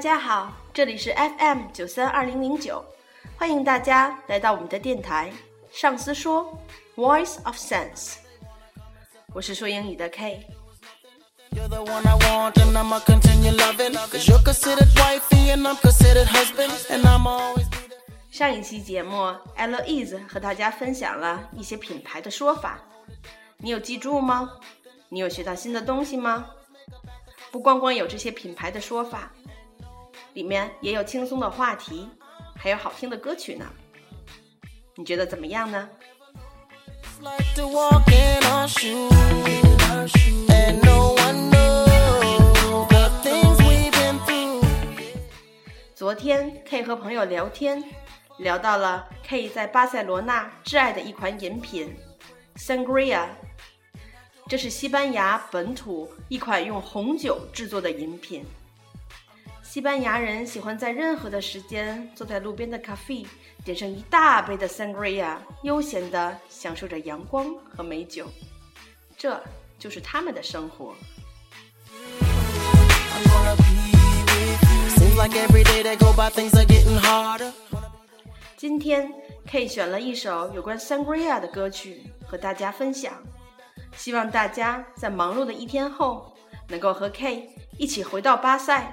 家好，这里是 FM 九三二零零九，欢迎大家来到我们的电台。上司说，Voice of Sense，我是说英语的 K。上一期节目，Eloise 和大家分享了一些品牌的说法，你有记住吗？你有学到新的东西吗？不光光有这些品牌的说法。里面也有轻松的话题，还有好听的歌曲呢。你觉得怎么样呢？昨天 K 和朋友聊天，聊到了 K 在巴塞罗那挚爱的一款饮品 Sangria，这是西班牙本土一款用红酒制作的饮品。西班牙人喜欢在任何的时间坐在路边的咖啡，点上一大杯的 sangria，悠闲地享受着阳光和美酒，这就是他们的生活。今天 K 选了一首有关 sangria 的歌曲和大家分享，希望大家在忙碌的一天后，能够和 K 一起回到巴塞。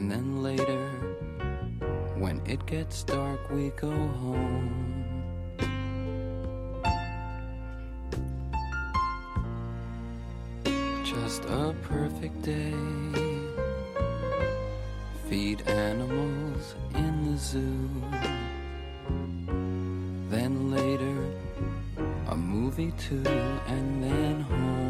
And then later, when it gets dark, we go home. Just a perfect day. Feed animals in the zoo. Then later, a movie too, and then home.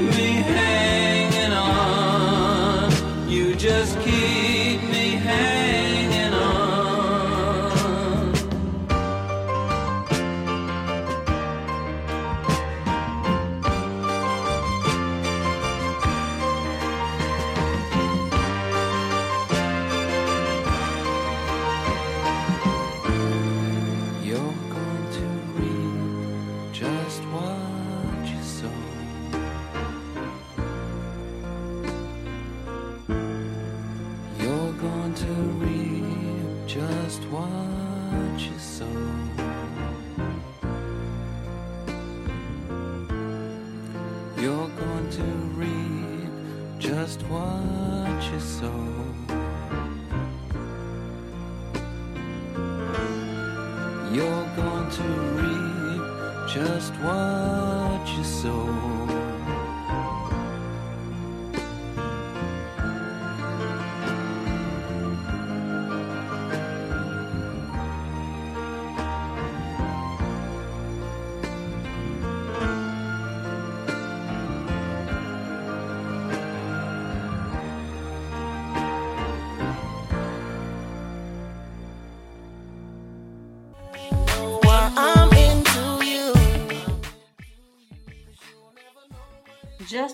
You're going to reap just what you sow.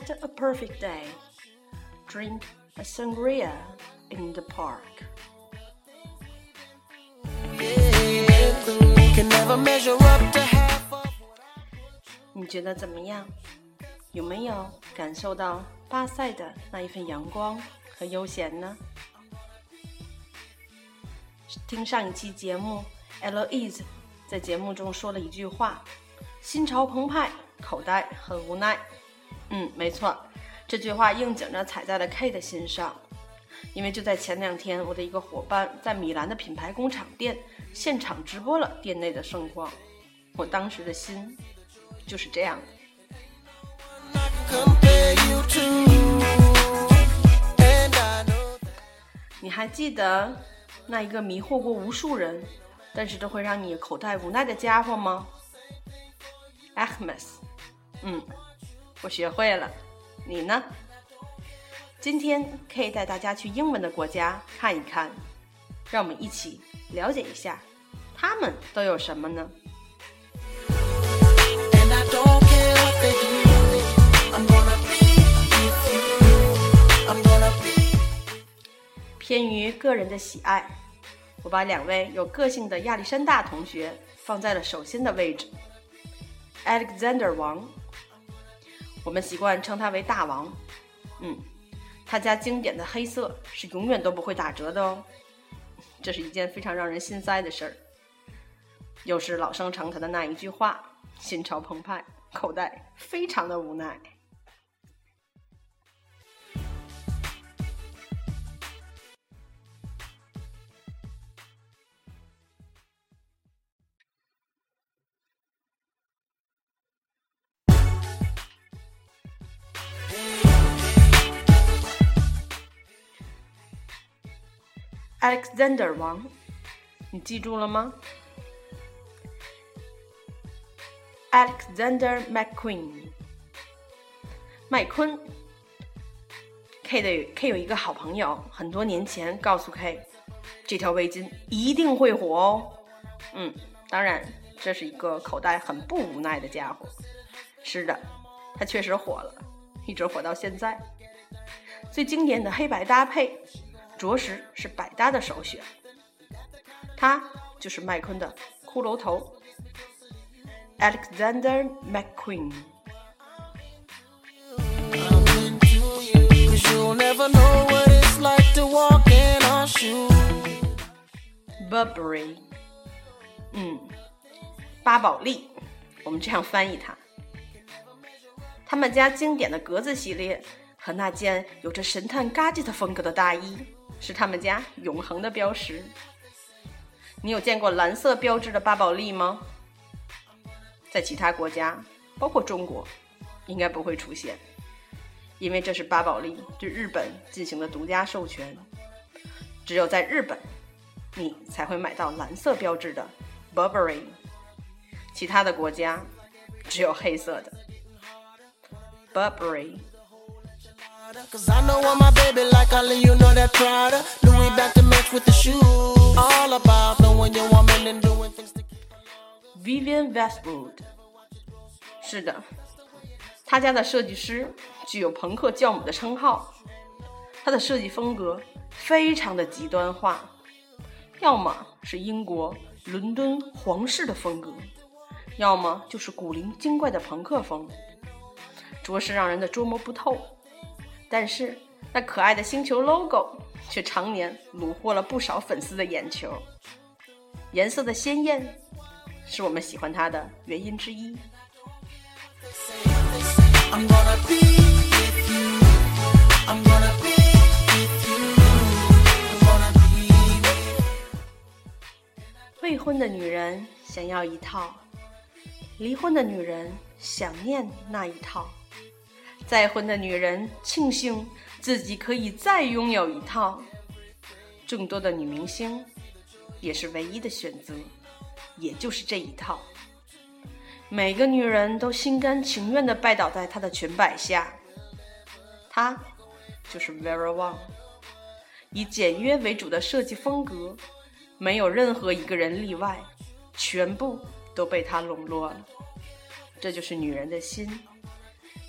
A perfect day. Drink a sangria in the park. 你觉得怎么样？有没有感受到巴塞的那一份阳光和悠闲呢？听上一期节目，Eloise 在节目中说了一句话：“心潮澎湃，口袋很无奈。”嗯，没错，这句话应景着踩在了 K 的心上。因为就在前两天，我的一个伙伴在米兰的品牌工厂店现场直播了店内的盛况，我当时的心就是这样的。你还记得那一个迷惑过无数人，但是都会让你口袋无奈的家伙吗？Ahmes，嗯，我学会了，你呢？今天可以带大家去英文的国家看一看，让我们一起了解一下，他们都有什么呢？偏于个人的喜爱，我把两位有个性的亚历山大同学放在了首先的位置。Alexander 王，我们习惯称他为大王。嗯，他家经典的黑色是永远都不会打折的哦，这是一件非常让人心塞的事儿。又是老生常谈的那一句话：心潮澎湃，口袋非常的无奈。Alexander 王，你记住了吗？Alexander McQueen，麦昆。K 的 K 有一个好朋友，很多年前告诉 K，这条围巾一定会火哦。嗯，当然，这是一个口袋很不无奈的家伙。是的，他确实火了，一直火到现在。最经典的黑白搭配，着实是百搭的首选。他就是麦昆的骷髅头，Alexander McQueen。Burberry，嗯，巴宝莉，我们这样翻译它。他们家经典的格子系列和那件有着神探 gadget 风格的大衣，是他们家永恒的标识。你有见过蓝色标志的巴宝莉吗？在其他国家，包括中国，应该不会出现，因为这是巴宝莉对日本进行的独家授权，只有在日本。你才会买到蓝色标志的 Burberry，其他的国家只有黑色的 Burberry。Cause I know what my baby like, I let you know that Prada. Louis back to match with the shoes. All about knowing your woman and doing things to Vivian Westwood，是的，他家的设计师具有朋克教母的称号。他的设计风格非常的极端化，要么是英国伦敦皇室的风格，要么就是古灵精怪的朋克风，着实让人的捉摸不透。但是那可爱的星球 logo 却常年虏获了不少粉丝的眼球。颜色的鲜艳是我们喜欢它的原因之一。未婚的女人想要一套，离婚的女人想念那一套，再婚的女人庆幸自己可以再拥有一套。众多的女明星也是唯一的选择，也就是这一套。每个女人都心甘情愿地拜倒在他的裙摆下。她就是 Vera Wang，以简约为主的设计风格，没有任何一个人例外，全部都被他笼络了。这就是女人的心，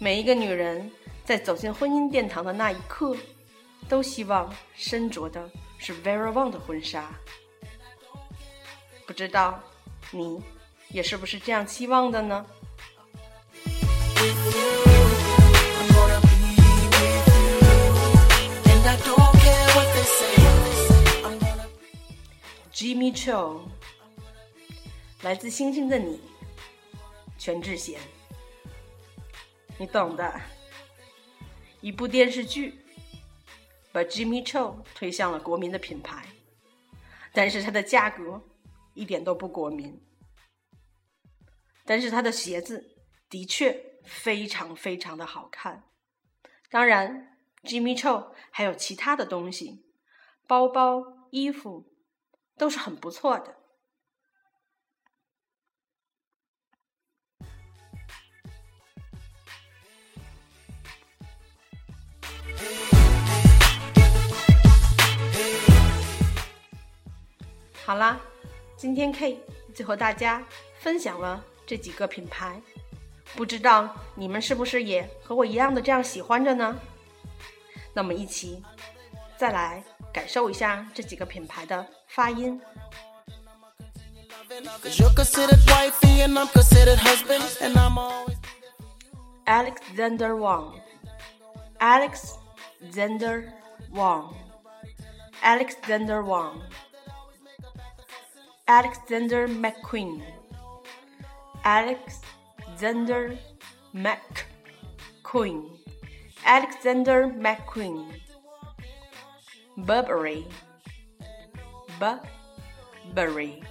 每一个女人在走进婚姻殿堂的那一刻，都希望身着的是 very Wang 的婚纱。不知道你也是不是这样期望的呢？Jimmy Chill，来自星星的你，全智贤。你懂的。一部电视剧把 Jimmy Choo 推向了国民的品牌，但是它的价格一点都不国民。但是它的鞋子的确非常非常的好看。当然，Jimmy Choo 还有其他的东西，包包、衣服都是很不错的。好啦今天 k 就和大家分享了这几个品牌。不知道你们是不是也和我一样的这样喜欢着呢？那么一起再来感受一下这几个品牌的发音。Alexander wang alexander wang alexander wang Alexander McQueen, Alexander McQueen, Alexander McQueen, Burberry, Burberry,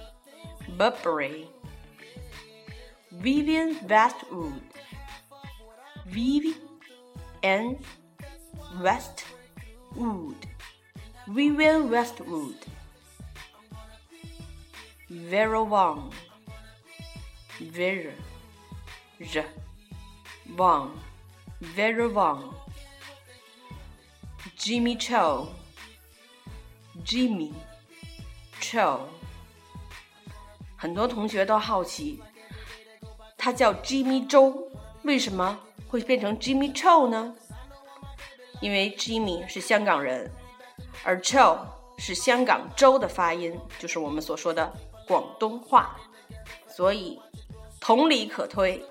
Burberry, Vivian Westwood. Vivian Westwood. Vivian Westwood. Vera Wang. Vera. R. Wang. Vera Wang. Jimmy Cho. Jimmy Cho. 很多同学都好奇，他叫 Jimmy 周，为什么会变成 Jimmy Cho 呢？因为 Jimmy 是香港人，而 Cho 是香港州的发音，就是我们所说的广东话，所以同理可推，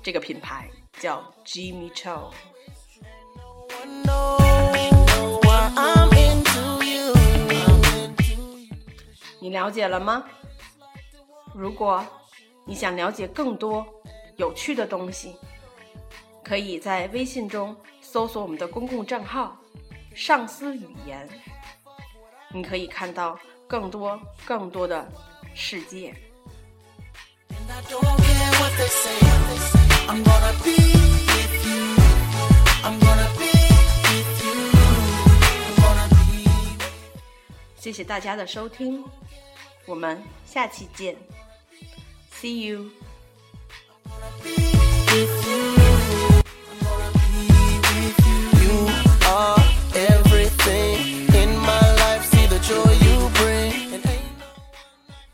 这个品牌叫 Jimmy Choo 你了解了吗？如果你想了解更多有趣的东西，可以在微信中搜索我们的公共账号“上司语言”，你可以看到更多更多的世界。I don't care what they say. I'm gonna be with you. I'm gonna be with you. I'm gonna be. 谢谢大家的收听，我们下期见，See you。